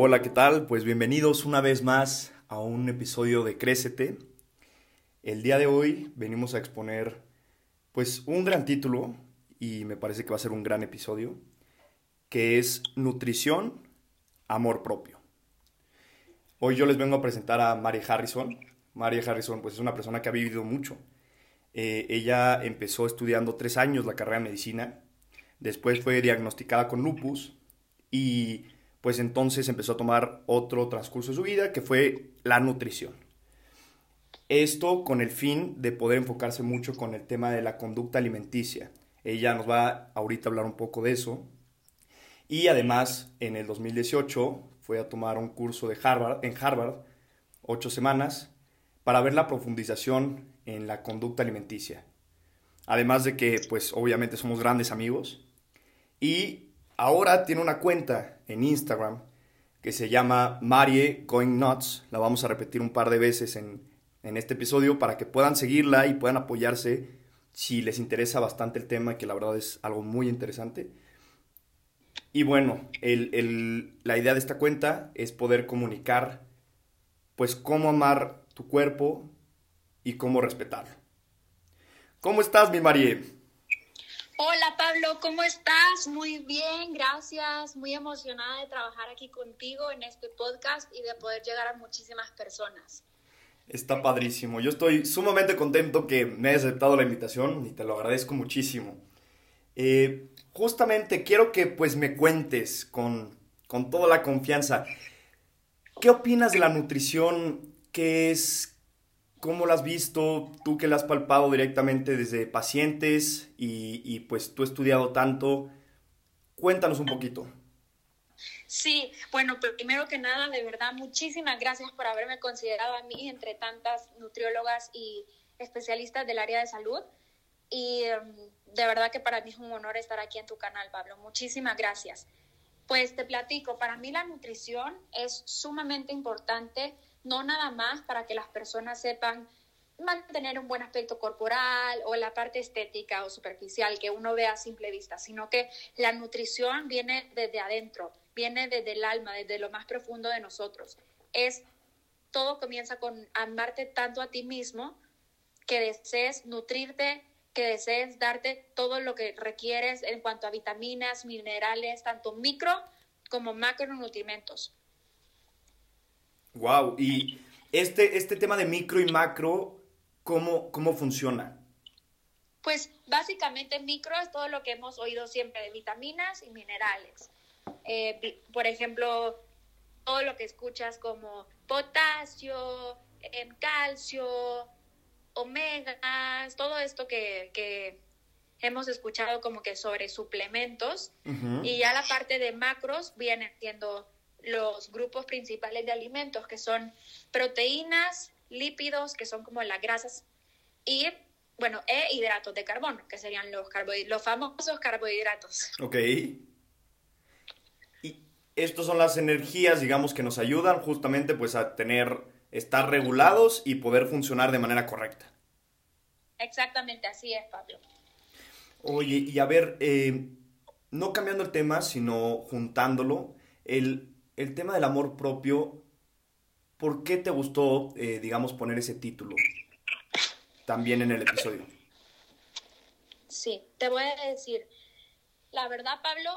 Hola, ¿qué tal? Pues bienvenidos una vez más a un episodio de Crécete. El día de hoy venimos a exponer pues un gran título y me parece que va a ser un gran episodio, que es Nutrición, Amor Propio. Hoy yo les vengo a presentar a Mary Harrison. Mary Harrison pues es una persona que ha vivido mucho. Eh, ella empezó estudiando tres años la carrera de medicina, después fue diagnosticada con lupus y pues entonces empezó a tomar otro transcurso de su vida que fue la nutrición. Esto con el fin de poder enfocarse mucho con el tema de la conducta alimenticia. Ella nos va ahorita a hablar un poco de eso. Y además, en el 2018 fue a tomar un curso de Harvard, en Harvard, ocho semanas, para ver la profundización en la conducta alimenticia. Además de que, pues obviamente somos grandes amigos. Y ahora tiene una cuenta en Instagram que se llama Marie Going Nuts. La vamos a repetir un par de veces en, en este episodio para que puedan seguirla y puedan apoyarse si les interesa bastante el tema, que la verdad es algo muy interesante. Y bueno, la idea de esta cuenta es poder comunicar, pues, cómo amar tu cuerpo y cómo respetarlo. ¿Cómo estás, mi Marie? Hola, Pablo, ¿cómo estás? Muy bien, gracias. Muy emocionada de trabajar aquí contigo en este podcast y de poder llegar a muchísimas personas. Está padrísimo. Yo estoy sumamente contento que me hayas aceptado la invitación y te lo agradezco muchísimo. Eh, justamente quiero que pues me cuentes con, con toda la confianza. ¿Qué opinas de la nutrición? ¿Qué es? ¿Cómo la has visto? Tú que la has palpado directamente desde pacientes y, y pues tú estudiado tanto. Cuéntanos un poquito. Sí, bueno, primero que nada, de verdad, muchísimas gracias por haberme considerado a mí entre tantas nutriólogas y especialistas del área de salud. Y em, de verdad que para mí es un honor estar aquí en tu canal, Pablo. Muchísimas gracias. Pues te platico, para mí la nutrición es sumamente importante, no nada más para que las personas sepan mantener un buen aspecto corporal o la parte estética o superficial que uno ve a simple vista, sino que la nutrición viene desde adentro, viene desde el alma, desde lo más profundo de nosotros. Es todo comienza con amarte tanto a ti mismo que desees nutrirte, que desees darte todo lo que requieres en cuanto a vitaminas, minerales, tanto micro como macronutrientes. Wow, y este, este tema de micro y macro ¿Cómo, cómo funciona? Pues básicamente micro es todo lo que hemos oído siempre de vitaminas y minerales. Eh, por ejemplo, todo lo que escuchas como potasio, em, calcio, omegas, todo esto que, que, hemos escuchado como que sobre suplementos. Y ya la parte de macros viene siendo los grupos principales de alimentos, que son proteínas, lípidos, que son como las grasas, y, bueno, e hidratos de carbono, que serían los, los famosos carbohidratos. Ok. Y estos son las energías, digamos, que nos ayudan justamente pues a tener, estar regulados y poder funcionar de manera correcta. Exactamente, así es, Pablo. Oye, y a ver, eh, no cambiando el tema, sino juntándolo, el, el tema del amor propio ¿Por qué te gustó, eh, digamos, poner ese título también en el episodio? Sí, te voy a decir, la verdad, Pablo,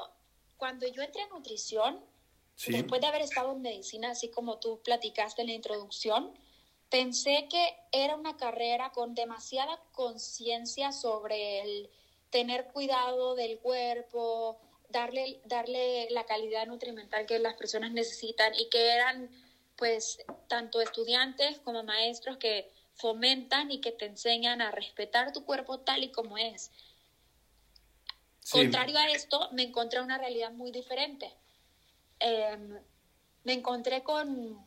cuando yo entré en nutrición, después de haber estado en medicina, así como tú platicaste en la introducción, pensé que era una carrera con demasiada conciencia sobre el tener cuidado del cuerpo, darle, darle la calidad nutrimental que las personas necesitan y que eran pues tanto estudiantes como maestros que fomentan y que te enseñan a respetar tu cuerpo tal y como es. Contrario a esto, me encontré una realidad muy diferente. Em, me encontré con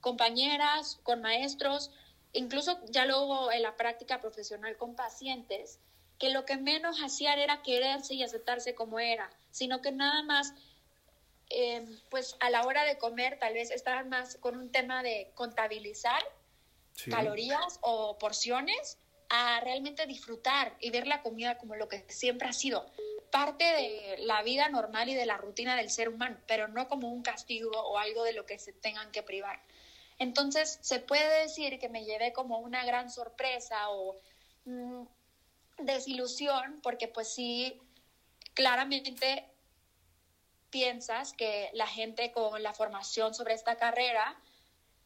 compañeras, con maestros, incluso ya luego en la práctica profesional con pacientes, que lo que menos hacían era quererse y aceptarse como era, sino que nada más eh, pues a la hora de comer tal vez estaban más con un tema de contabilizar calorías o porciones a realmente disfrutar y ver la comida como lo que siempre ha sido, parte de la vida normal y de la rutina del ser humano, pero no como un castigo o algo de lo que se tengan que privar. Entonces, se puede decir que me llevé como una gran sorpresa o mm, desilusión, porque pues sí, claramente piensas que la gente con la formación sobre esta carrera,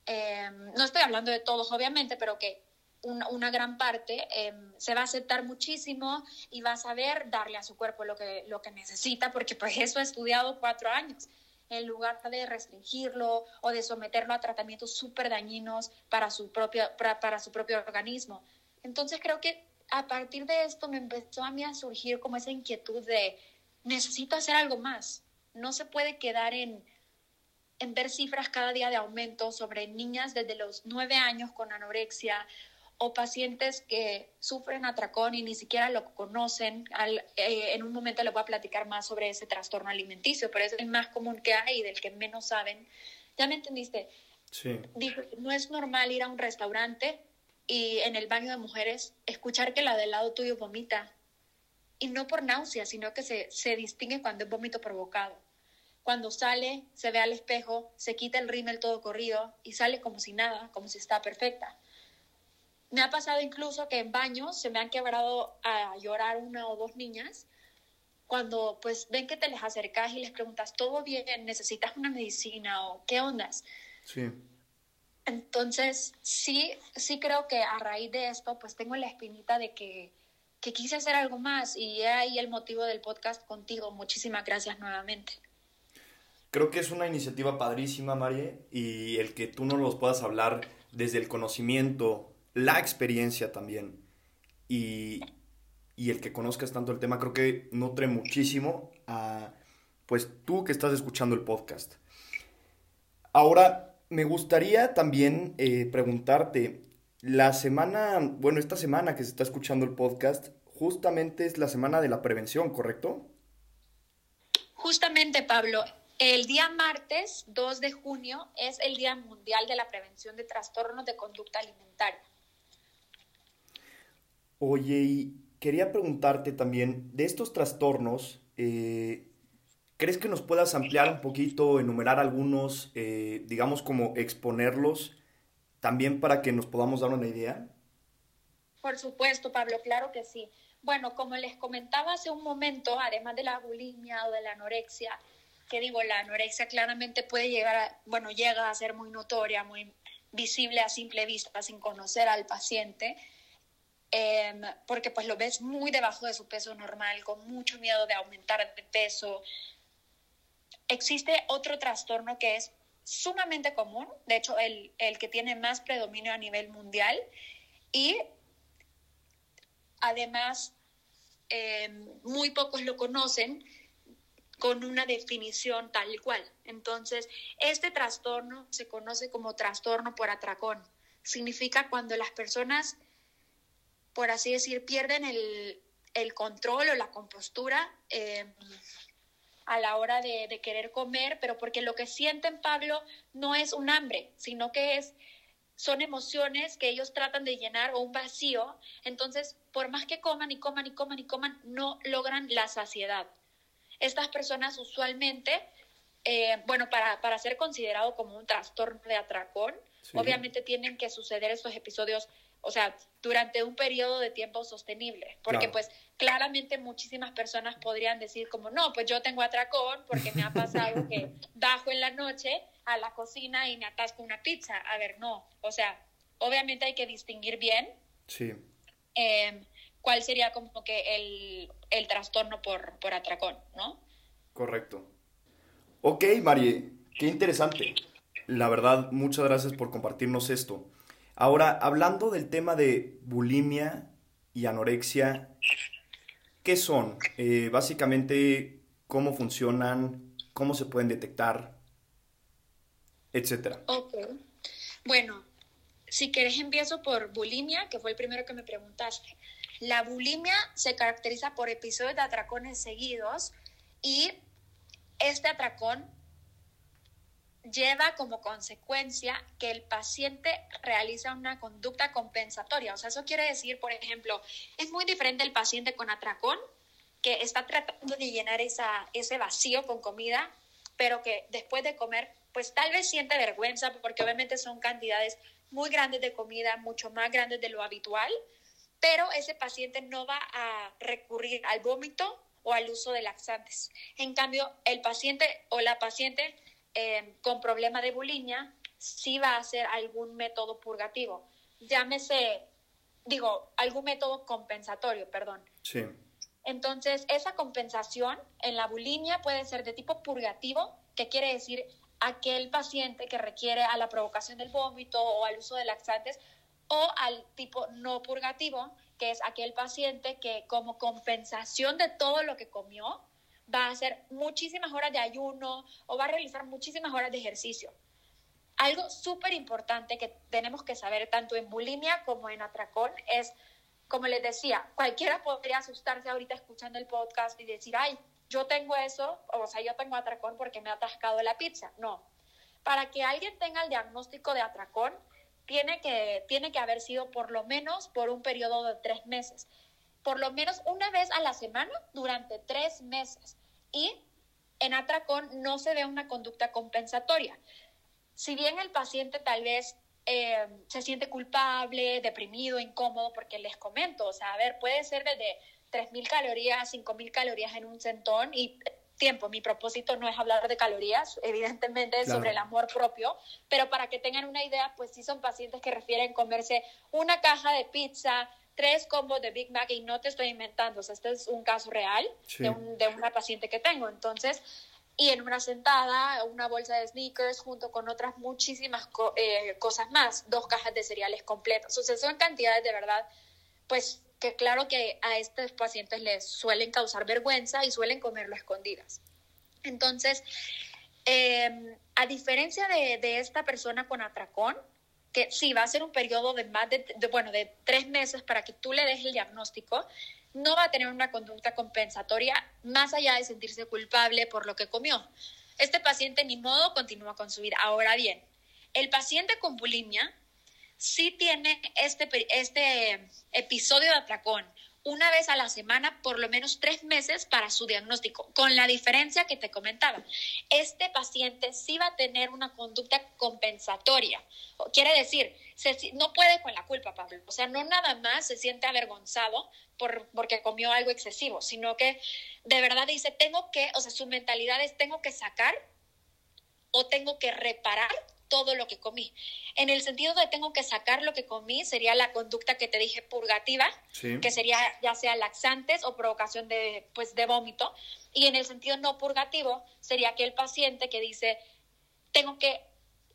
eh, no estoy hablando de todos obviamente, pero que una, gran parte em, se va a aceptar muchísimo y va a saber darle a su cuerpo lo que, lo que necesita, porque pues eso ha estudiado cuatro años, en lugar de restringirlo o de someterlo a tratamientos súper dañinos para su, propio, para, su propio organismo. Entonces creo que a partir de esto me empezó a mí a surgir como esa inquietud de necesito hacer algo más. No se puede quedar en, en ver cifras cada día de aumento sobre niñas desde los nueve años con anorexia o pacientes que sufren atracón y ni siquiera lo conocen. Eh, en un momento les voy a platicar más sobre ese trastorno alimenticio, pero es el más común que hay y del que menos saben. ¿Ya me entendiste? Sí. no es normal ir a un restaurante y en el baño de mujeres escuchar que la del lado tuyo vomita. Y no por náusea, sino que se, se distingue cuando es vómito provocado. Cuando sale, se ve al espejo, se quita el rímel todo corrido y sale como si nada, como si está perfecta. Me ha pasado incluso que en baños se me han quebrado a llorar una o dos niñas cuando pues ven que te les acercas y les preguntas, ¿todo bien? ¿Necesitas una medicina o qué ondas? Sí. Entonces, sí, sí creo que a raíz de esto, pues tengo la espinita de que, que quise hacer algo más y ahí el motivo del podcast contigo. Muchísimas gracias nuevamente. Creo que es una iniciativa padrísima, María, y el que tú nos los puedas hablar desde el conocimiento la experiencia también y, el que conozcas tanto el tema, creo que nutre muchísimo a, pues tú que estás escuchando el podcast. Ahora, me gustaría también eh, preguntarte, la semana, bueno, esta semana que se está escuchando el podcast, justamente es la semana de la prevención, ¿correcto? Justamente, Pablo. El día martes 2 de junio es el Día Mundial de la Prevención de Trastornos de Conducta Alimentaria. Oye, y quería preguntarte también, de estos trastornos, eh, ¿crees que nos puedas ampliar un poquito, enumerar algunos, eh, digamos como exponerlos, también para que nos podamos dar una idea? Por supuesto, Pablo, claro que sí. Bueno, como les comentaba hace un momento, además de la bulimia o de la anorexia, que digo, la anorexia claramente puede llegar a, bueno, llega a ser muy notoria, muy visible a simple vista, sin conocer al paciente. Em, porque pues lo ves muy debajo de su peso normal, con mucho miedo de aumentar de peso. Existe otro trastorno que es sumamente común, de hecho el, el que tiene más predominio a nivel mundial y además em, muy pocos lo conocen con una definición tal cual. Entonces, este trastorno se conoce como trastorno por atracón. Significa cuando las personas por así decir, pierden el, control o la compostura eh, a la hora de, querer comer, pero porque lo que sienten, Pablo, no es un hambre, sino que es son emociones que ellos tratan de llenar o un vacío, entonces por más que coman y coman y coman y coman, no logran la saciedad. Estas personas usualmente, eh, bueno, para, para, ser considerado como un trastorno de atracón, obviamente tienen que suceder estos episodios o sea, durante un periodo de tiempo sostenible, porque pues claramente muchísimas personas podrían decir como, no, pues yo tengo atracón porque me ha pasado que bajo en la noche a la cocina y me atasco una pizza. A ver, no, o sea, obviamente hay que distinguir bien. Sí. Em, cuál sería como que el, el trastorno por, por atracón, ¿no? Correcto. Ok, Marie, qué interesante. La verdad, muchas gracias por compartirnos esto. Ahora, hablando del tema de bulimia y anorexia, ¿qué son? Eh, básicamente, ¿cómo funcionan? ¿Cómo se pueden detectar? Etcétera. Ok. Bueno, si querés empiezo por bulimia, que fue el primero que me preguntaste. La bulimia se caracteriza por episodios de atracones seguidos y este atracón lleva como consecuencia que el paciente realiza una conducta compensatoria. O sea, eso quiere decir, por ejemplo, es muy diferente el paciente con atracón, que está tratando de llenar esa, ese vacío con comida, pero que después de comer, pues tal vez siente vergüenza, porque obviamente son cantidades muy grandes de comida, mucho más grandes de lo habitual, pero ese paciente no va a recurrir al vómito o al uso de laxantes. En cambio, el paciente o la paciente eh, con problema de bulimia sí va a hacer algún método purgativo. Llámese, digo, algún método compensatorio, perdón. Sí. Entonces, esa compensación en la bulimia puede ser de tipo purgativo, que quiere decir aquel paciente que requiere a la provocación del vómito o al uso de laxantes, o al tipo no purgativo, que es aquel paciente que como compensación de todo lo que comió, va a hacer muchísimas horas de ayuno o va a realizar muchísimas horas de ejercicio. Algo súper importante que tenemos que saber tanto en bulimia como en atracón es, como les decía, cualquiera podría asustarse ahorita escuchando el podcast y decir, ay, yo tengo eso, o sea, yo tengo atracón porque me ha atascado la pizza. No. Para que alguien tenga el diagnóstico de atracón, tiene que, tiene que haber sido por lo menos por un periodo de tres meses. Por lo menos una vez a la semana durante tres meses y en atracón no se ve una conducta compensatoria. Si bien el paciente tal vez eh, se siente culpable, deprimido, incómodo, porque les comento, o sea, a ver, puede ser desde 3.000 calorías, 5.000 calorías en un centón y tiempo. Mi propósito no es hablar de calorías, evidentemente es sobre el amor propio, pero para que tengan una idea, pues sí son pacientes que refieren comerse una caja de pizza, tres combos de Big Mac y no te estoy inventando, o sea, este es un caso real de, una paciente que tengo. Entonces, y en una sentada, una bolsa de sneakers junto con otras muchísimas eh, cosas más, dos cajas de cereales completas. O sea, son cantidades de verdad, pues que claro que a estos pacientes les suelen causar vergüenza y suelen comerlo escondidas. Entonces, em, a diferencia de, de esta persona con atracón, que sí va a ser un periodo de más de, bueno, de tres meses para que tú le des el diagnóstico, no va a tener una conducta compensatoria más allá de sentirse culpable por lo que comió. Este paciente ni modo continúa con su vida. Ahora bien, el paciente con bulimia sí tiene este, este episodio de atracón una vez a la semana, por lo menos tres meses para su diagnóstico, con la diferencia que te comentaba. Este paciente sí va a tener una conducta compensatoria. Quiere decir, no puede con la culpa, Pablo. O sea, no nada más se siente avergonzado por, porque comió algo excesivo, sino que de verdad dice, tengo que, o sea, su mentalidad es, tengo que sacar o tengo que reparar todo lo que comí. En el sentido de tengo que sacar lo que comí, sería la conducta que te dije purgativa, que sería ya sea laxantes o provocación de, pues, de vómito. Y en el sentido no purgativo, sería aquel paciente que dice, tengo que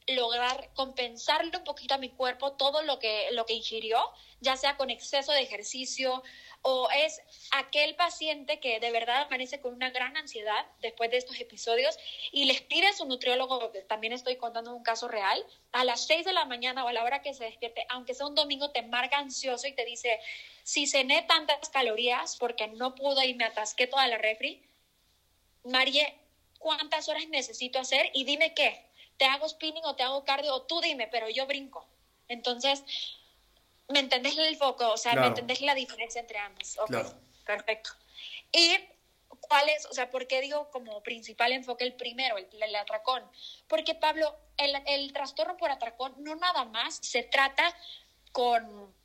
lograr compensarle un poquito a mi cuerpo todo lo que, lo que ingirió, ya sea con exceso de ejercicio o es aquel paciente que de verdad amanece con una gran ansiedad después de estos episodios y les pide a su nutriólogo, también estoy contando un caso real, a las 6 de la mañana o a la hora que se despierte, aunque sea un domingo, te marca ansioso y te dice, si cené tantas calorías porque no pudo y me atasqué toda la refri, Marie, ¿cuántas horas necesito hacer? Y dime qué, ¿te hago spinning o te hago cardio? O tú dime, pero yo brinco. Entonces, ¿Me entendés el foco? O sea, ¿me entendés la diferencia entre ambos? Ok, perfecto. ¿Y cuál es, o sea, por qué digo como principal enfoque el primero, el, el atracón? Porque, Pablo, el, el trastorno por atracón no nada más se trata con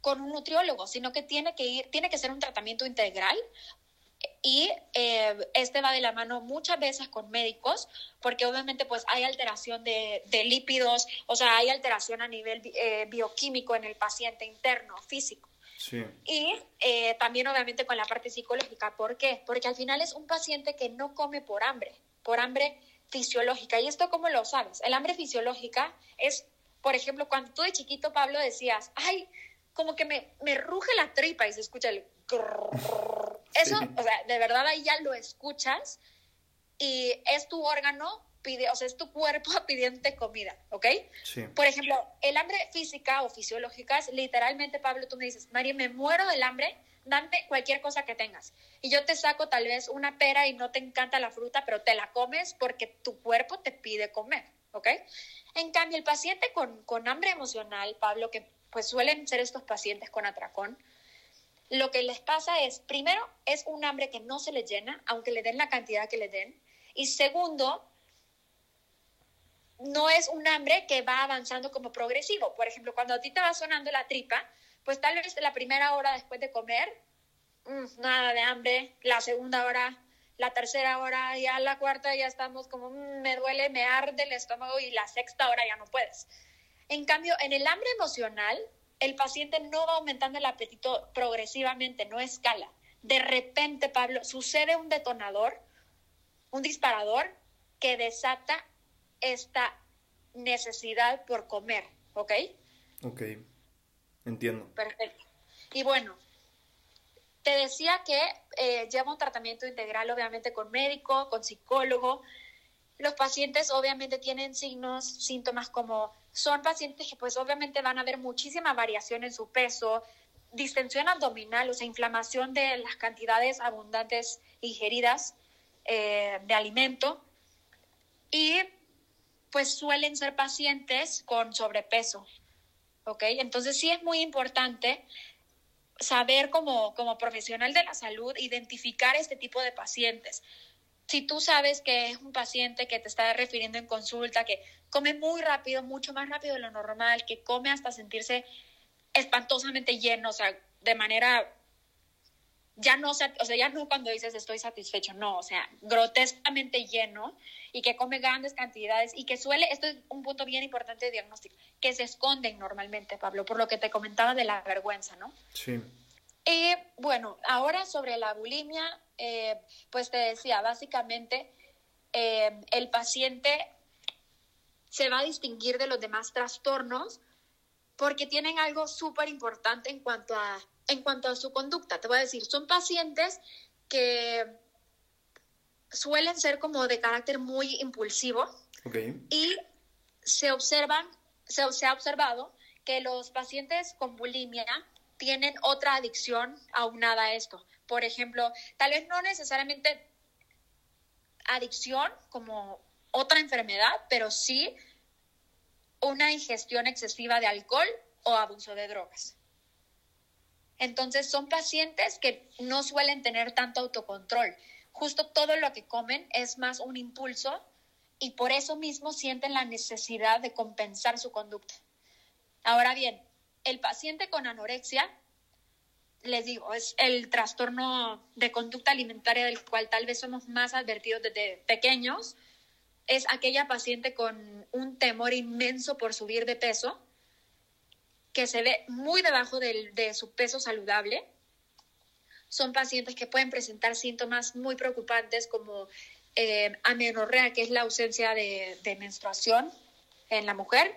con un nutriólogo, sino que tiene que ir, tiene que ser un tratamiento integral y eh, este va de la mano muchas veces con médicos, porque obviamente pues hay alteración de, de lípidos, o sea, hay alteración a nivel eh, bioquímico en el paciente interno, físico. Sí. Y eh, también obviamente con la parte psicológica. ¿Por qué? Porque al final es un paciente que no come por hambre, por hambre fisiológica. ¿Y esto cómo lo sabes? El hambre fisiológica es, por ejemplo, cuando tú de chiquito, Pablo, decías, ay, como que me, me ruge la tripa y se escucha el... Eso, o sea, de verdad ahí ya lo escuchas y es tu órgano, pide, o sea, es tu cuerpo pidiéndote comida, ¿ok? Sí. Por ejemplo, el hambre física o fisiológica es literalmente, Pablo, tú me dices, María, me muero del hambre, dame cualquier cosa que tengas. Y yo te saco tal vez una pera y no te encanta la fruta, pero te la comes porque tu cuerpo te pide comer, ¿ok? En cambio, el paciente con, con hambre emocional, Pablo, que pues suelen ser estos pacientes con atracón, lo que les pasa es, primero, es un hambre que no se les llena, aunque le den la cantidad que le den. Y segundo, no es un hambre que va avanzando como progresivo. Por ejemplo, cuando a ti te va sonando la tripa, pues tal vez la primera hora después de comer, mm, nada de hambre, la segunda hora, la tercera hora, ya la cuarta ya estamos como, mm, me duele, me arde el estómago y la sexta hora ya no puedes. En cambio, en el hambre emocional, el paciente no va aumentando el apetito progresivamente, no escala. De repente, Pablo, sucede un detonador, un disparador que desata esta necesidad por comer, ¿ok? Ok, entiendo. Perfecto. Y bueno, te decía que eh, lleva un tratamiento integral, obviamente, con médico, con psicólogo. Los pacientes obviamente tienen signos, síntomas como son pacientes que pues obviamente van a ver muchísima variación en su peso, distensión abdominal, o sea, inflamación de las cantidades abundantes ingeridas eh, de alimento. Y pues suelen ser pacientes con sobrepeso. ¿Ok? Entonces sí es muy importante saber como, como profesional de la salud identificar este tipo de pacientes. Si tú sabes que es un paciente que te está refiriendo en consulta, que come muy rápido, mucho más rápido de lo normal, que come hasta sentirse espantosamente lleno, o sea, de manera ya no, o sea, ya no cuando dices estoy satisfecho, no, o sea, grotescamente lleno y que come grandes cantidades y que suele, esto es un punto bien importante de diagnóstico, que se esconden normalmente, Pablo, por lo que te comentaba de la vergüenza, ¿no? Sí. Y bueno, ahora sobre la bulimia, eh, pues te decía, básicamente eh, el paciente se va a distinguir de los demás trastornos porque tienen algo súper importante en cuanto a en cuanto a su conducta. Te voy a decir, son pacientes que suelen ser como de carácter muy impulsivo y se observan, se, ha observado que los pacientes con bulimia tienen otra adicción aunada a esto. Por ejemplo, tal vez no necesariamente adicción como otra enfermedad, pero sí una ingestión excesiva de alcohol o abuso de drogas. Entonces son pacientes que no suelen tener tanto autocontrol. Justo todo lo que comen es más un impulso y por eso mismo sienten la necesidad de compensar su conducta. Ahora bien, el paciente con anorexia, les digo, es el trastorno de conducta alimentaria del cual tal vez somos más advertidos desde pequeños, es aquella paciente con un temor inmenso por subir de peso que se ve muy debajo de su peso saludable. Son pacientes que pueden presentar síntomas muy preocupantes como eh, amenorrea, que es la ausencia de, menstruación en la mujer.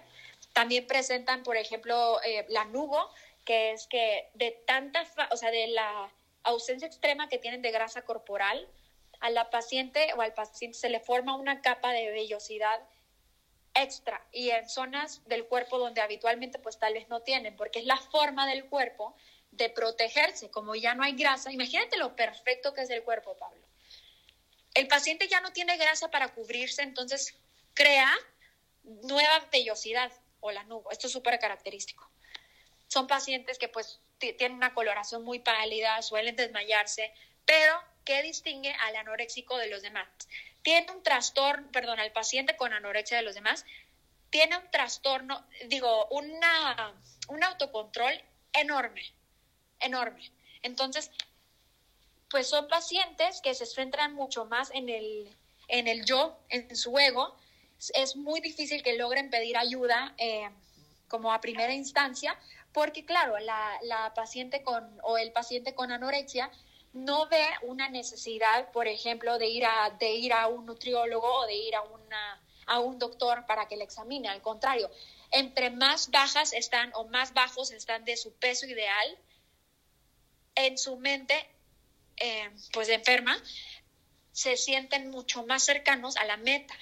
También presentan, por ejemplo, eh, la nubo, que es que de tanta, o sea, de la ausencia extrema que tienen de grasa corporal, a la paciente o al paciente se le forma una capa de vellosidad extra y en zonas del cuerpo donde habitualmente pues tal no tienen, porque es la forma del cuerpo de protegerse, como ya no hay grasa, imagínate lo perfecto que es el cuerpo, Pablo. El paciente ya no tiene grasa para cubrirse, entonces crea nueva vellosidad o la nube, esto es súper característico. Son pacientes que pues tienen una coloración muy pálida, suelen desmayarse, pero ¿qué distingue al anoréxico de los demás? tiene un trastorno, perdón, al paciente con anorexia de los demás, tiene un trastorno, digo, una, un autocontrol enorme, enorme. Entonces, pues son pacientes que se centran mucho más en el, en el yo, en su ego. Es muy difícil que logren pedir ayuda eh, como a primera instancia, porque claro, la, la paciente con, o el paciente con anorexia no ve una necesidad, por ejemplo, de ir a, de ir a un nutriólogo o de ir a, una, a un doctor para que le examine. Al contrario, entre más bajas están o más bajos están de su peso ideal, en su mente, eh, pues enferma, se sienten mucho más cercanos a la meta.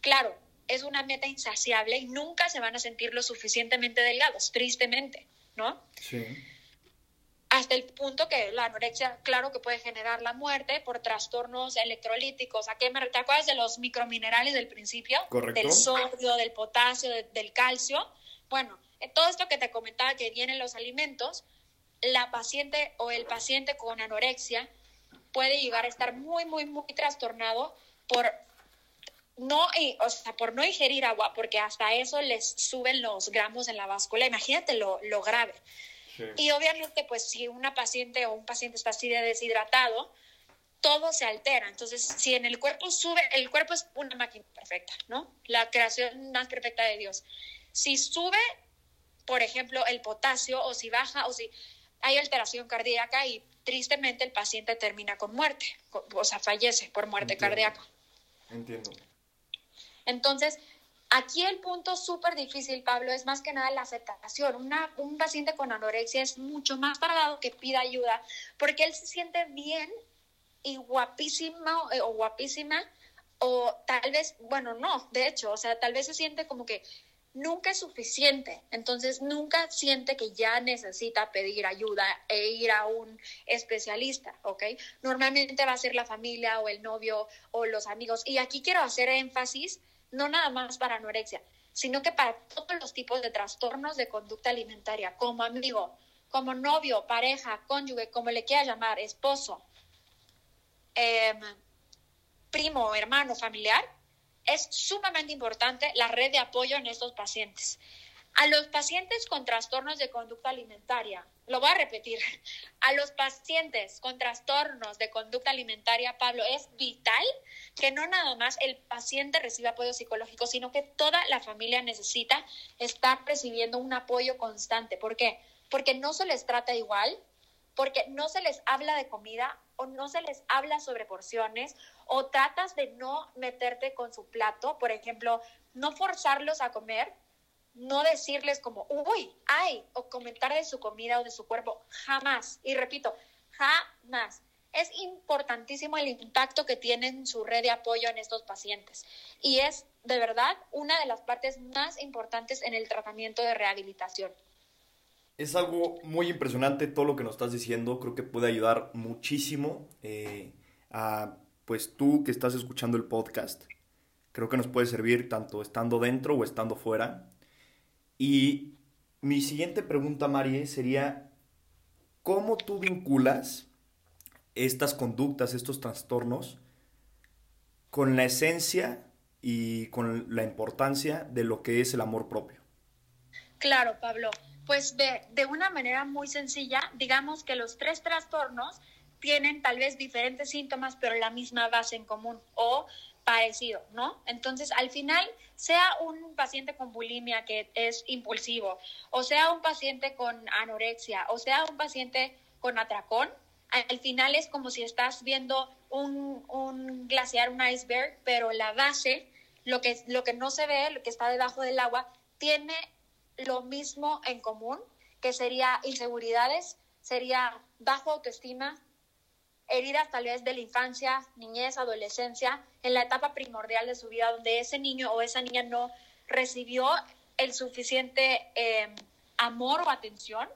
Claro, es una meta insaciable y nunca se van a sentir lo suficientemente delgados, tristemente, ¿no? Sí. Hasta el punto que la anorexia, claro que puede generar la muerte por trastornos electrolíticos. ¿A qué me, ¿Te acuerdas de los microminerales del principio? Correcto. Del sodio, del potasio, del calcio. Bueno, todo esto que te comentaba que viene en los alimentos, la paciente o el paciente con anorexia puede llegar a estar muy, muy, muy trastornado por no, o sea, por no ingerir agua, porque hasta eso les suben los gramos en la báscula. Imagínate lo, lo grave. Y obviamente, pues si una paciente o un paciente está así de deshidratado, todo se altera. Entonces, si en el cuerpo sube, el cuerpo es una máquina perfecta, ¿no? La creación más perfecta de Dios. Si sube, por ejemplo, el potasio, o si baja, o si hay alteración cardíaca y tristemente el paciente termina con muerte, o sea, fallece por muerte cardíaca. Entiendo. Entonces, aquí el punto súper difícil, Pablo, es más que nada la aceptación. Una, un paciente con anorexia es mucho más tardado que pida ayuda porque él se siente bien y guapísimo eh, o guapísima o tal vez, bueno, no, de hecho, o sea, tal vez se siente como que nunca es suficiente, entonces nunca siente que ya necesita pedir ayuda e ir a un especialista, ¿ok? Normalmente va a ser la familia o el novio o los amigos. Y aquí quiero hacer énfasis, no nada más para anorexia, sino que para todos los tipos de trastornos de conducta alimentaria, como amigo, como novio, pareja, cónyuge, como le quiera llamar, esposo, em, primo, hermano, familiar, es sumamente importante la red de apoyo en estos pacientes. A los pacientes con trastornos de conducta alimentaria, lo voy a repetir, a los pacientes con trastornos de conducta alimentaria, Pablo, es vital que no nada más el paciente reciba apoyo psicológico, sino que toda la familia necesita estar recibiendo un apoyo constante. ¿Por qué? Porque no se les trata igual, porque no se les habla de comida o no se les habla sobre porciones o tratas de no meterte con su plato, por ejemplo, no forzarlos a comer, no decirles como, uy, ay, o comentar de su comida o de su cuerpo, jamás. Y repito, jamás. Es importantísimo el impacto que tiene su red de apoyo en estos pacientes. Y es de verdad una de las partes más importantes en el tratamiento de rehabilitación. Es algo muy impresionante todo lo que nos estás diciendo. Creo que puede ayudar muchísimo eh, a pues tú que estás escuchando el podcast, creo que nos puede servir tanto estando dentro o estando fuera. Y mi siguiente pregunta, Marie, sería, ¿cómo tú vinculas estas conductas, estos trastornos, con la esencia y con la importancia de lo que es el amor propio? Claro, Pablo. Pues de, de una manera muy sencilla, digamos que los tres trastornos tienen tal vez diferentes síntomas, pero la misma base en común o parecido, ¿no? Entonces, al final, sea un paciente con bulimia que es impulsivo, o sea un paciente con anorexia, o sea un paciente con atracón, al final es como si estás viendo un, un glaciar, un iceberg, pero la base, lo que, lo que no se ve, lo que está debajo del agua, tiene lo mismo en común, que sería inseguridades, sería bajo autoestima, heridas tal vez de la infancia, niñez, adolescencia, en la etapa primordial de su vida, donde ese niño o esa niña no recibió el suficiente em, amor o atención,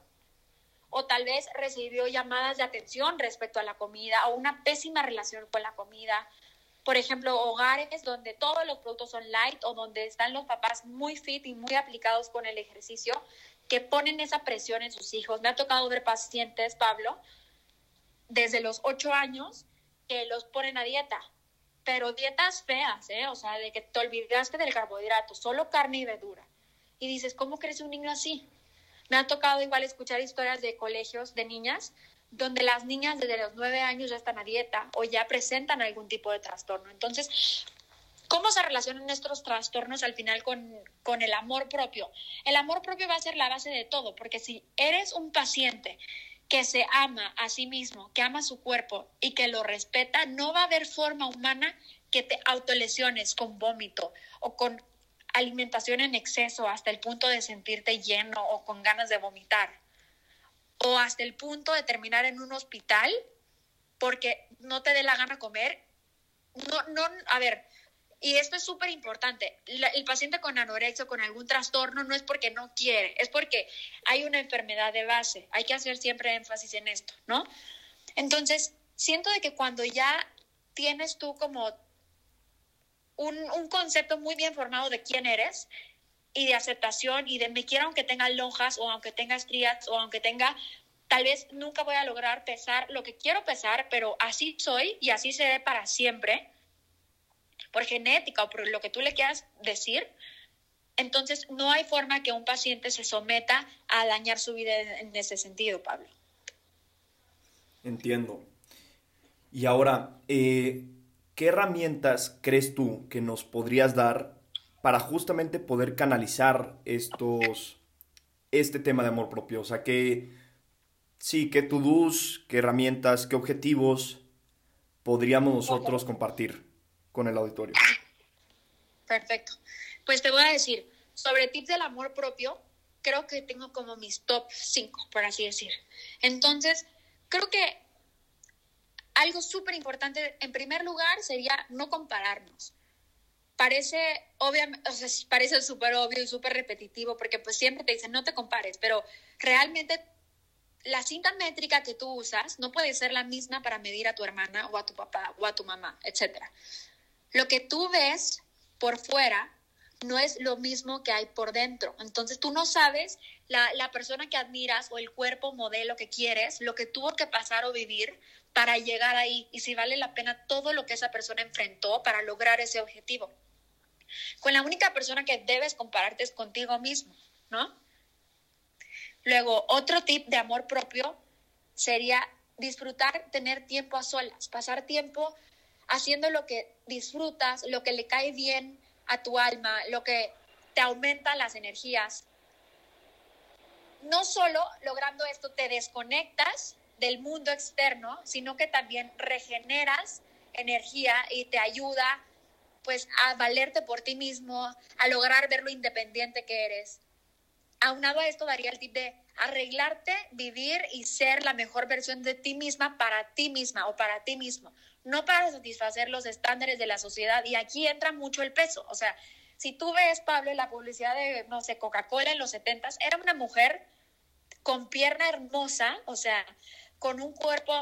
o tal vez recibió llamadas de atención respecto a la comida o una pésima relación con la comida. Por ejemplo, hogares donde todos los productos son light o donde están los papás muy fit y muy aplicados con el ejercicio, que ponen esa presión en sus hijos. Me ha tocado ver pacientes, Pablo, desde los ocho años que los ponen a dieta, pero dietas feas, ¿eh? O sea, de que te olvidaste del carbohidrato, solo carne y verdura. Y dices, ¿cómo crece un niño así? Me ha tocado igual escuchar historias de colegios de niñas donde las niñas desde los nueve años ya están a dieta o ya presentan algún tipo de trastorno. Entonces, ¿cómo se relacionan estos trastornos al final con, con el amor propio? El amor propio va a ser la base de todo, porque si eres un paciente que se ama a sí mismo, que ama su cuerpo y que lo respeta, no va a haber forma humana que te autolesiones con vómito o con alimentación en exceso hasta el punto de sentirte lleno o con ganas de vomitar o hasta el punto de terminar en un hospital porque no te dé la gana comer. No, no, a ver, Y esto es súper importante. El paciente con anorexia o con algún trastorno no es porque no quiere, es porque hay una enfermedad de base. Hay que hacer siempre énfasis en esto, ¿no? Entonces, siento de que cuando ya tienes tú como un, un concepto muy bien formado de quién eres y de aceptación y de me quiero aunque tenga lonjas o aunque tenga estrías o aunque tenga tal vez nunca voy a lograr pesar lo que quiero pesar, pero así soy y así seré para siempre, por genética o por lo que tú le quieras decir, entonces no hay forma que un paciente se someta a dañar su vida en ese sentido, Pablo. Entiendo. Y ahora, eh, ¿qué herramientas crees tú que nos podrías dar para justamente poder canalizar estos, este tema de amor propio? O sea, ¿qué, sí, qué to-dos, qué herramientas, qué objetivos podríamos nosotros compartir con el auditorio? Perfecto. Pues te voy a decir, sobre tips del amor propio, creo que tengo como mis top 5, por así decir. Entonces, creo que algo súper importante, en primer lugar, sería no compararnos. Parece, obviamente, o sea, parece súper obvio y súper repetitivo, porque pues siempre te dicen, no te compares, pero realmente la cinta métrica que tú usas no puede ser la misma para medir a tu hermana o a tu papá o a tu mamá, etc. Lo que tú ves por fuera no es lo mismo que hay por dentro. Entonces tú no sabes la, la, persona que admiras o el cuerpo modelo que quieres, lo que tuvo que pasar o vivir para llegar ahí y si vale la pena todo lo que esa persona enfrentó para lograr ese objetivo. Con la única persona que debes compararte es contigo mismo, ¿no? Luego, otro tip de amor propio sería disfrutar, tener tiempo a solas, pasar tiempo haciendo lo que disfrutas, lo que le cae bien a tu alma, lo que te aumenta las energías. No solo logrando esto te desconectas del mundo externo, sino que también regeneras energía y te ayuda pues a valerte por ti mismo, a lograr ver lo independiente que eres. Aunado a esto daría el tip de arreglarte, vivir y ser la mejor versión de ti misma para ti misma o para ti mismo, no para satisfacer los estándares de la sociedad. Y aquí entra mucho el peso. O sea, si tú ves, Pablo, la publicidad de, no sé, Coca-Cola en los 70 era una mujer con pierna hermosa, o sea, con un cuerpo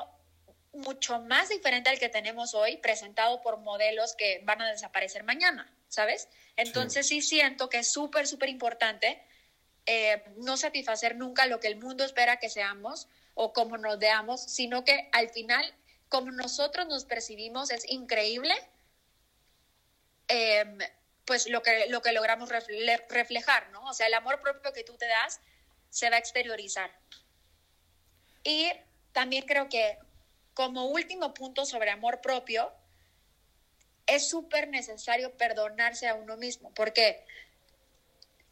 mucho más diferente al que tenemos hoy, presentado por modelos que van a desaparecer mañana, ¿sabes? Entonces sí, siento que es súper, súper importante eh, no satisfacer nunca lo que el mundo espera que seamos o como nos veamos, sino que al final, como nosotros nos percibimos, es increíble, em, pues lo que, lo que logramos reflejar, ¿no? O sea, el amor propio que tú te das se va a exteriorizar. Y también creo que como último punto sobre amor propio, es súper necesario perdonarse a uno mismo, porque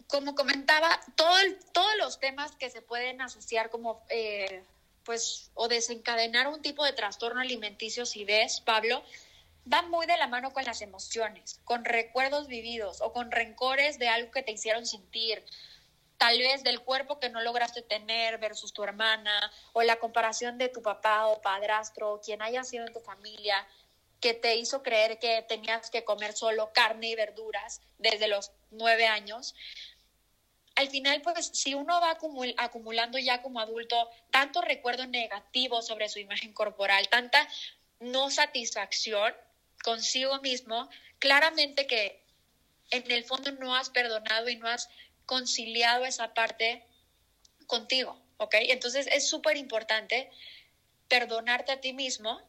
como comentaba, todo todos los temas que se pueden asociar como, eh, pues, o desencadenar un tipo de trastorno alimenticio, si ves, Pablo, van muy de la mano con las emociones, con recuerdos vividos o con rencores de algo que te hicieron sentir, tal vez del cuerpo que no lograste tener versus tu hermana, o la comparación de tu papá o padrastro, o quien haya sido en tu familia, que te hizo creer que tenías que comer solo carne y verduras desde los nueve años. Al final, pues si uno va acumulando ya como adulto tanto recuerdo negativo sobre su imagen corporal, tanta no satisfacción consigo mismo, claramente que en el fondo no has perdonado y no has conciliado esa parte contigo, ¿ok? Entonces es súper importante perdonarte a ti mismo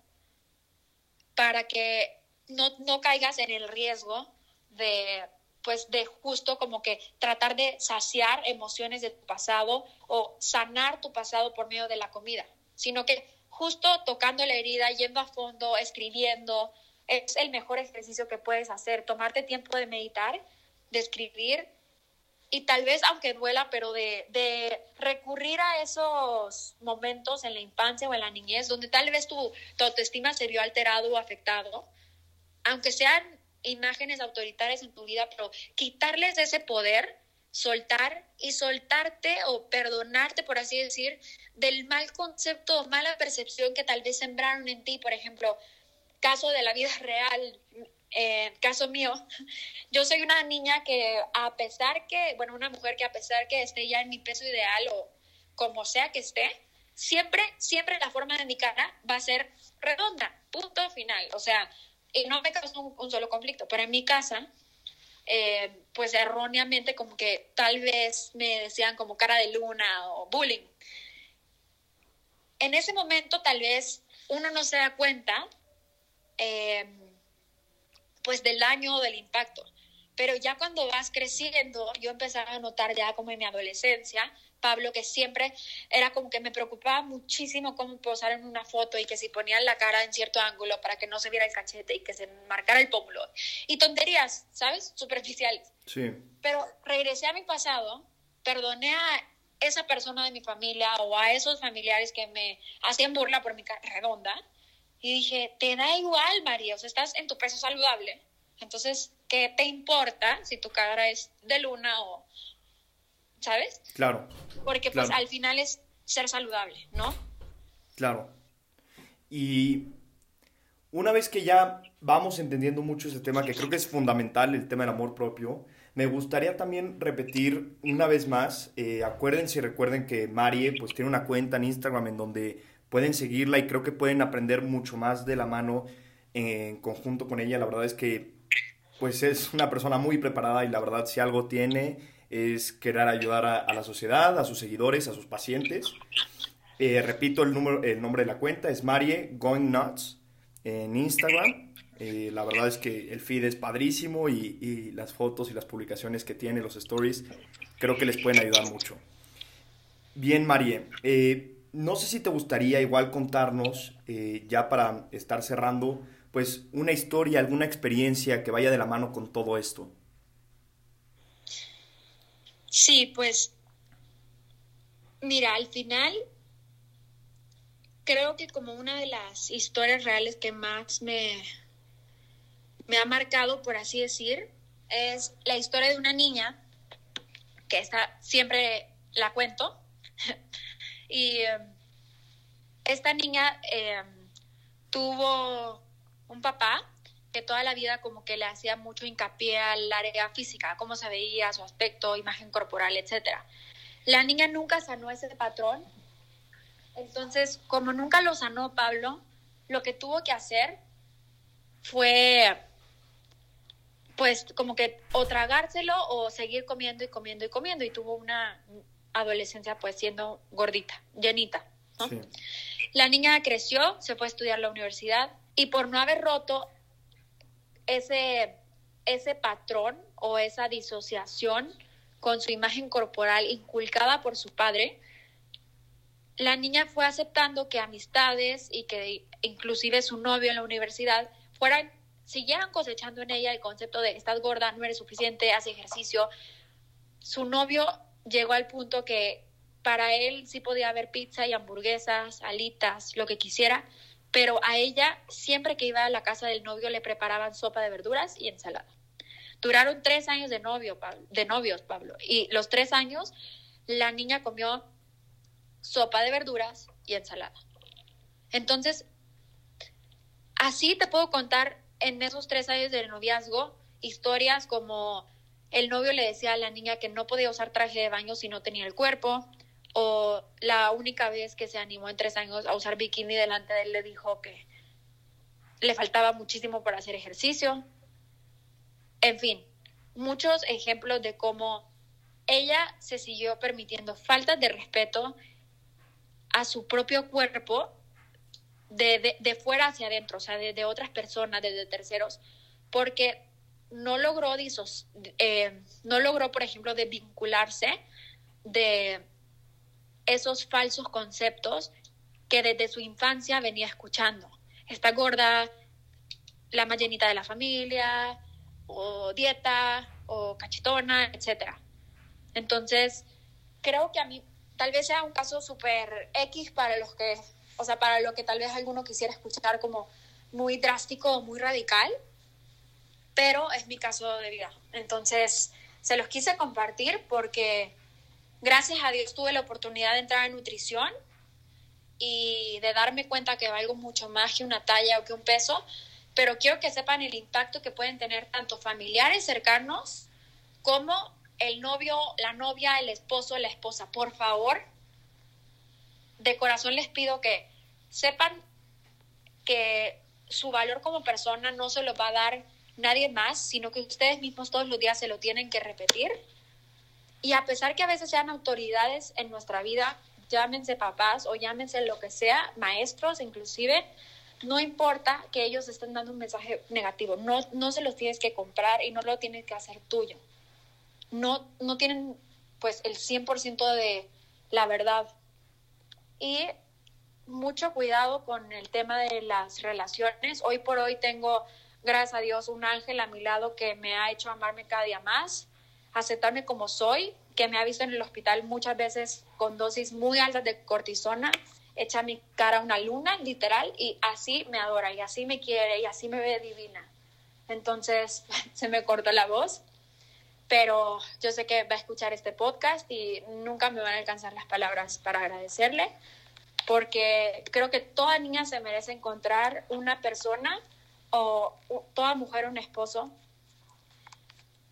para que no, no caigas en el riesgo de pues de justo como que tratar de saciar emociones de tu pasado o sanar tu pasado por medio de la comida, sino que justo tocando la herida, yendo a fondo, escribiendo, es el mejor ejercicio que puedes hacer, tomarte tiempo de meditar, de escribir y tal vez, aunque duela, pero de, de, recurrir a esos momentos en la infancia o en la niñez donde tal vez tu, tu autoestima se vio alterado o afectado, aunque sean imágenes autoritarias en tu vida, pero quitarles ese poder, soltar y soltarte o perdonarte, por así decir, del mal concepto o mala percepción que tal vez sembraron en ti, por ejemplo, caso de la vida real, eh, caso mío, yo soy una niña que a pesar que, bueno, una mujer que a pesar que esté ya en mi peso ideal o como sea que esté, siempre, siempre la forma de mi cara va a ser redonda, punto final. O sea, y no me causa un, solo conflicto, pero en mi casa, eh, pues erróneamente como que tal vez me decían como cara de luna o bullying. En ese momento tal vez uno no se da cuenta eh, pues del daño o del impacto. Pero ya cuando vas creciendo, yo empezaba a notar ya como en mi adolescencia, Pablo, que siempre era como que me preocupaba muchísimo cómo posar en una foto y que si ponían la cara en cierto ángulo para que no se viera el cachete y que se marcara el pómulo. Y tonterías, ¿sabes? Superficiales. Sí. Pero regresé a mi pasado, perdoné a esa persona de mi familia o a esos familiares que me hacían burla por mi cara redonda y dije, te da igual, María, o sea, estás en tu peso saludable. Entonces, ¿qué te importa si tu cara es de luna o, ¿sabes? Claro. Porque pues al final es ser saludable, ¿no? Claro. Y una vez que ya vamos entendiendo mucho ese tema, que creo que es fundamental, el tema del amor propio, me gustaría también repetir una vez más, eh, acuérdense y recuerden que Marie pues tiene una cuenta en Instagram en donde pueden seguirla y creo que pueden aprender mucho más de la mano en conjunto con ella. La verdad es que pues es una persona muy preparada y la verdad si algo tiene es querer ayudar a, la sociedad, a sus seguidores, a sus pacientes. Eh, repito, el, número, el nombre de la cuenta es Marie Going Nuts en Instagram. Eh, la verdad es que el feed es padrísimo y, las fotos y las publicaciones que tiene, los stories, creo que les pueden ayudar mucho. Bien, Marie. Eh, no sé si te gustaría igual contarnos, eh, ya para estar cerrando, pues una historia, alguna experiencia que vaya de la mano con todo esto. Sí, pues mira, al final creo que como una de las historias reales que más me, me ha marcado, por así decir, es la historia de una niña que está, siempre la cuento, y em, esta niña em, tuvo un papá que toda la vida como que le hacía mucho hincapié al área física, cómo se veía, su aspecto, imagen corporal, etc. La niña nunca sanó ese patrón. Entonces, como nunca lo sanó Pablo, lo que tuvo que hacer fue pues como que o tragárselo o seguir comiendo y comiendo y comiendo y tuvo una adolescencia pues siendo gordita, llenita. La niña creció, se fue a estudiar a la universidad y por no haber roto ese, ese patrón o esa disociación con su imagen corporal inculcada por su padre, la niña fue aceptando que amistades y que inclusive su novio en la universidad fueran, siguieran cosechando en ella el concepto de estás gorda, no eres suficiente, haz ejercicio. Su novio llegó al punto que para él sí podía haber pizza y hamburguesas, alitas, lo que quisiera, pero a ella siempre que iba a la casa del novio le preparaban sopa de verduras y ensalada. Duraron tres años de, novio, de novios, Pablo, y los tres años la niña comió sopa de verduras y ensalada. Entonces, así te puedo contar en esos tres años de noviazgo historias como el novio le decía a la niña que no podía usar traje de baño si no tenía el cuerpo, o la única vez que se animó en tres años a usar bikini delante de él le dijo que le faltaba muchísimo para hacer ejercicio. En fin, muchos ejemplos de cómo ella se siguió permitiendo faltas de respeto a su propio cuerpo de, de, fuera hacia adentro, o sea, de, de otras personas, de terceros, porque no logró, eh, no logró, por ejemplo, de vincularse de esos falsos conceptos que desde su infancia venía escuchando. Está gorda, la más llenita de la familia, o dieta, o cachetona, etc. Entonces, creo que a mí tal vez sea un caso súper X para los que, o sea, para lo que tal vez alguno quisiera escuchar como muy drástico o muy radical, pero es mi caso de vida. Entonces, se los quise compartir porque gracias a Dios tuve la oportunidad de entrar en nutrición y de darme cuenta que valgo mucho más que una talla o que un peso, pero quiero que sepan el impacto que pueden tener tanto familiares cercanos como el novio, la novia, el esposo, la esposa. Por favor, de corazón les pido que sepan que su valor como persona no se lo va a dar nadie más, sino que ustedes mismos todos los días se lo tienen que repetir. Y a pesar que a veces sean autoridades en nuestra vida, llámense papás o llámense lo que sea, maestros inclusive, no importa que ellos estén dando un mensaje negativo, no, no se los tienes que comprar y no lo tienes que hacer tuyo. No, no tienen pues el 100% de la verdad. Y mucho cuidado con el tema de las relaciones. Hoy por hoy tengo, gracias a Dios, un ángel a mi lado que me ha hecho amarme cada día más, aceptarme como soy, que me ha visto en el hospital muchas veces con dosis muy altas de cortisona, echa mi cara una luna, literal, y así me adora, y así me quiere, y así me ve divina. Entonces se me cortó la voz, pero yo sé que va a escuchar este podcast y nunca me van a alcanzar las palabras para agradecerle, porque creo que toda niña se merece encontrar una persona o toda mujer un esposo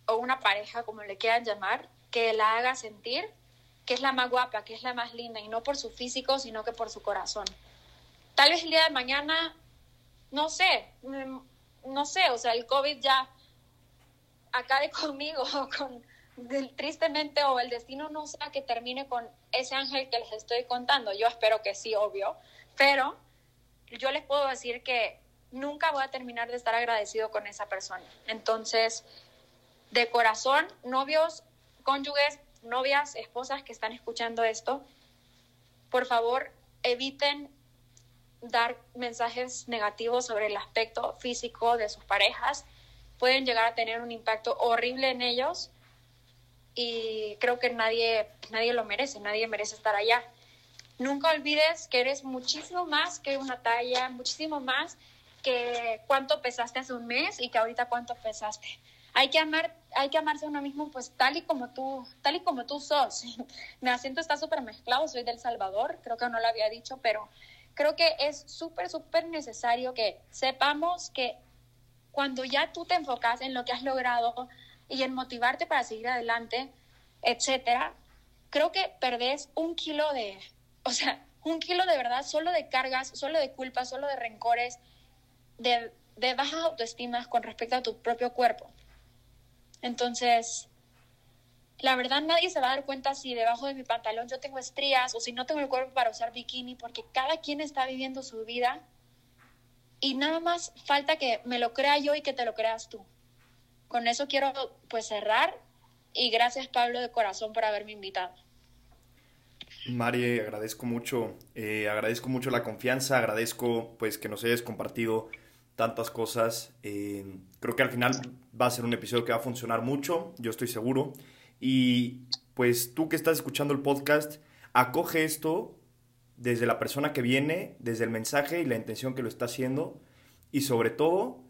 o una pareja, como le quieran llamar, que la haga sentir que es la más guapa, que es la más linda, y no por su físico, sino que por su corazón. Tal vez el día de mañana, no sé, mm, no sé, o sea, el COVID ya acabe conmigo, con, tristemente, o el destino no sea que termine con ese ángel que les estoy contando. Yo espero que sí, obvio, pero yo les puedo decir que nunca voy a terminar de estar agradecido con esa persona. Entonces, de corazón, novios, cónyuges, novias, esposas que están escuchando esto, por favor, eviten dar mensajes negativos sobre el aspecto físico de sus parejas. Pueden llegar a tener un impacto horrible en ellos y creo que nadie, nadie lo merece, nadie merece estar allá. Nunca olvides que eres muchísimo más que una talla, muchísimo más que cuánto pesaste hace un mes y que ahorita cuánto pesaste hay que amar, hay que amarse a uno mismo pues tal y como tú, tal y como tú sos. Mi acento está súper mezclado, soy del Salvador, creo que no lo había dicho, pero creo que es súper, súper necesario que sepamos que cuando ya tú te enfocas en lo que has logrado y en motivarte para seguir adelante, etcétera, creo que perdés un kilo de, o sea, un kilo de verdad solo de cargas, solo de culpas, solo de rencores, de, de bajas autoestimas con respecto a tu propio cuerpo. Entonces, la verdad nadie se va a dar cuenta si debajo de mi pantalón yo tengo estrías o si no tengo el cuerpo para usar bikini, porque cada quien está viviendo su vida y nada más falta que me lo crea yo y que te lo creas tú. Con eso quiero pues cerrar y gracias Pablo de corazón por haberme invitado. Mari, agradezco mucho, eh, agradezco mucho la confianza, agradezco pues que nos hayas compartido tantas cosas. Eh, creo que al final va a ser un episodio que va a funcionar mucho, yo estoy seguro. Y pues tú que estás escuchando el podcast, acoge esto desde la persona que viene, desde el mensaje y la intención que lo está haciendo. Y sobre todo,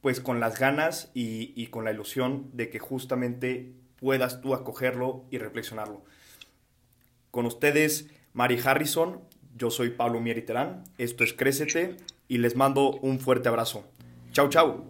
pues con las ganas y, y con la ilusión de que justamente puedas tú acogerlo y reflexionarlo. Con ustedes, Mari Harrison, yo soy Pablo Mieriterán, esto es Crécete y les mando un fuerte abrazo. Chau, chau.